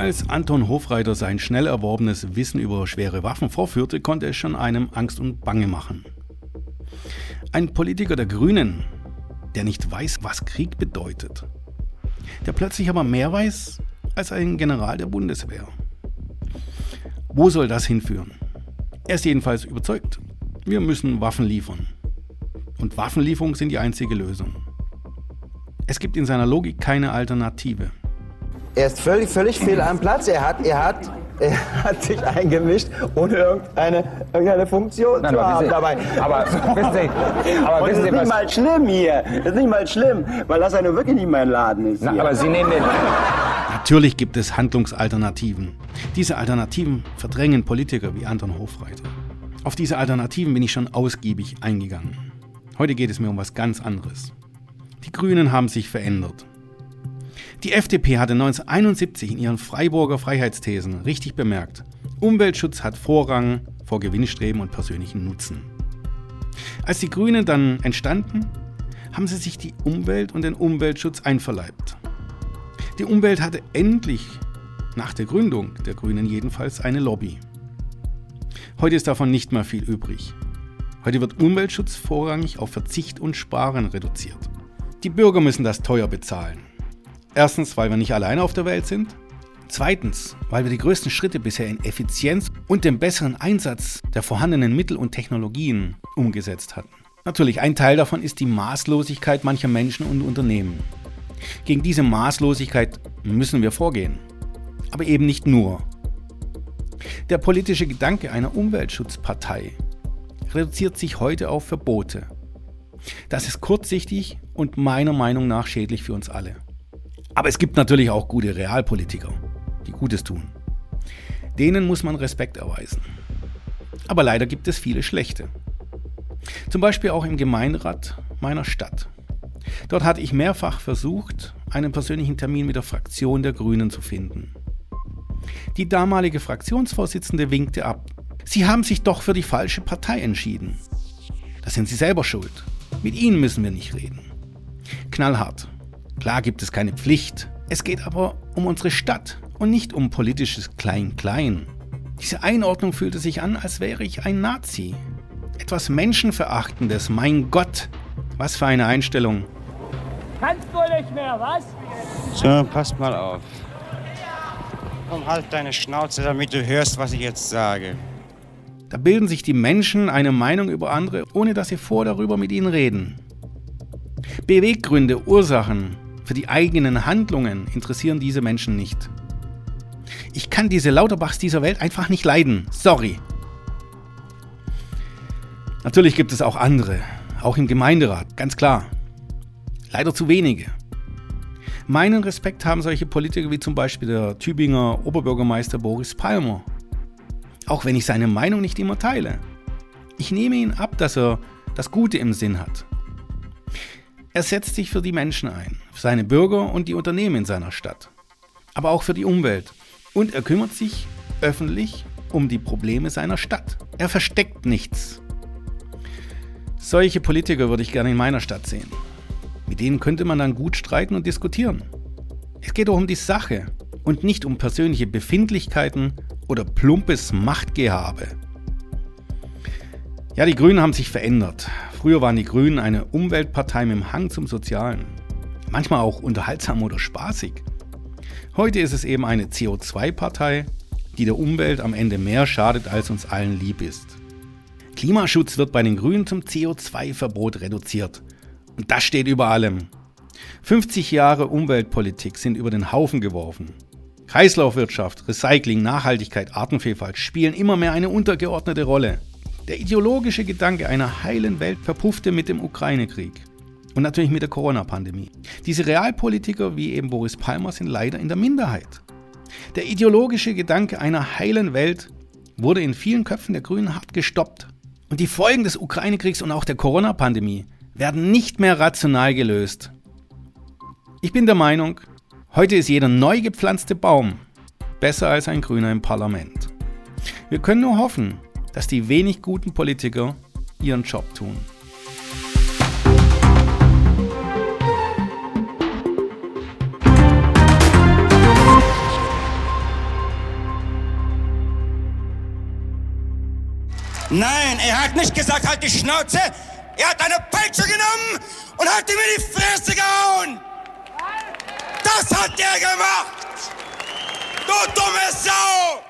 Als Anton Hofreiter sein schnell erworbenes Wissen über schwere Waffen vorführte, konnte es schon einem Angst und Bange machen. Ein Politiker der Grünen, der nicht weiß, was Krieg bedeutet, der plötzlich aber mehr weiß als ein General der Bundeswehr. Wo soll das hinführen? Er ist jedenfalls überzeugt, wir müssen Waffen liefern. Und Waffenlieferungen sind die einzige Lösung. Es gibt in seiner Logik keine Alternative. Er ist völlig, völlig fehl am Platz. Er hat, er hat, er hat sich eingemischt, ohne irgendeine, irgendeine Funktion Nein, zu haben Sie, dabei. Aber wissen Sie, aber wissen Sie, das ist nicht mal schlimm hier. Das ist nicht mal schlimm, weil das ja nur wirklich nicht mein Laden ist. Na, aber Sie nehmen den. Natürlich gibt es Handlungsalternativen. Diese Alternativen verdrängen Politiker wie Anton Hofreiter. Auf diese Alternativen bin ich schon ausgiebig eingegangen. Heute geht es mir um was ganz anderes. Die Grünen haben sich verändert. Die FDP hatte 1971 in ihren Freiburger Freiheitsthesen richtig bemerkt, Umweltschutz hat Vorrang vor Gewinnstreben und persönlichen Nutzen. Als die Grünen dann entstanden, haben sie sich die Umwelt und den Umweltschutz einverleibt. Die Umwelt hatte endlich, nach der Gründung der Grünen jedenfalls, eine Lobby. Heute ist davon nicht mehr viel übrig. Heute wird Umweltschutz vorrangig auf Verzicht und Sparen reduziert. Die Bürger müssen das teuer bezahlen. Erstens, weil wir nicht alleine auf der Welt sind. Zweitens, weil wir die größten Schritte bisher in Effizienz und dem besseren Einsatz der vorhandenen Mittel und Technologien umgesetzt hatten. Natürlich, ein Teil davon ist die Maßlosigkeit mancher Menschen und Unternehmen. Gegen diese Maßlosigkeit müssen wir vorgehen. Aber eben nicht nur. Der politische Gedanke einer Umweltschutzpartei reduziert sich heute auf Verbote. Das ist kurzsichtig und meiner Meinung nach schädlich für uns alle. Aber es gibt natürlich auch gute Realpolitiker, die Gutes tun. Denen muss man Respekt erweisen. Aber leider gibt es viele schlechte. Zum Beispiel auch im Gemeinderat meiner Stadt. Dort hatte ich mehrfach versucht, einen persönlichen Termin mit der Fraktion der Grünen zu finden. Die damalige Fraktionsvorsitzende winkte ab. Sie haben sich doch für die falsche Partei entschieden. Da sind Sie selber schuld. Mit Ihnen müssen wir nicht reden. Knallhart. Klar gibt es keine Pflicht. Es geht aber um unsere Stadt und nicht um politisches Klein-Klein. Diese Einordnung fühlte sich an, als wäre ich ein Nazi. Etwas Menschenverachtendes, mein Gott. Was für eine Einstellung. Kannst du nicht mehr, was? So, pass mal auf. Komm, halt deine Schnauze, damit du hörst, was ich jetzt sage. Da bilden sich die Menschen eine Meinung über andere, ohne dass sie vor darüber mit ihnen reden. Beweggründe, Ursachen, für die eigenen Handlungen interessieren diese Menschen nicht. Ich kann diese Lauterbachs dieser Welt einfach nicht leiden. Sorry. Natürlich gibt es auch andere, auch im Gemeinderat, ganz klar. Leider zu wenige. Meinen Respekt haben solche Politiker wie zum Beispiel der Tübinger Oberbürgermeister Boris Palmer. Auch wenn ich seine Meinung nicht immer teile. Ich nehme ihn ab, dass er das Gute im Sinn hat. Er setzt sich für die Menschen ein, für seine Bürger und die Unternehmen in seiner Stadt, aber auch für die Umwelt. Und er kümmert sich öffentlich um die Probleme seiner Stadt. Er versteckt nichts. Solche Politiker würde ich gerne in meiner Stadt sehen. Mit denen könnte man dann gut streiten und diskutieren. Es geht doch um die Sache und nicht um persönliche Befindlichkeiten oder plumpes Machtgehabe. Ja, die Grünen haben sich verändert. Früher waren die Grünen eine Umweltpartei mit dem Hang zum Sozialen. Manchmal auch unterhaltsam oder spaßig. Heute ist es eben eine CO2-Partei, die der Umwelt am Ende mehr schadet, als uns allen lieb ist. Klimaschutz wird bei den Grünen zum CO2-Verbot reduziert. Und das steht über allem. 50 Jahre Umweltpolitik sind über den Haufen geworfen. Kreislaufwirtschaft, Recycling, Nachhaltigkeit, Artenvielfalt spielen immer mehr eine untergeordnete Rolle. Der ideologische Gedanke einer heilen Welt verpuffte mit dem Ukraine-Krieg und natürlich mit der Corona-Pandemie. Diese Realpolitiker wie eben Boris Palmer sind leider in der Minderheit. Der ideologische Gedanke einer heilen Welt wurde in vielen Köpfen der Grünen hart gestoppt. Und die Folgen des Ukraine-Kriegs und auch der Corona-Pandemie werden nicht mehr rational gelöst. Ich bin der Meinung, heute ist jeder neu gepflanzte Baum besser als ein Grüner im Parlament. Wir können nur hoffen, dass die wenig guten Politiker ihren Job tun. Nein, er hat nicht gesagt, halt die Schnauze. Er hat eine Peitsche genommen und hat ihm in die Fresse gehauen. Das hat er gemacht. Du dumme Sau!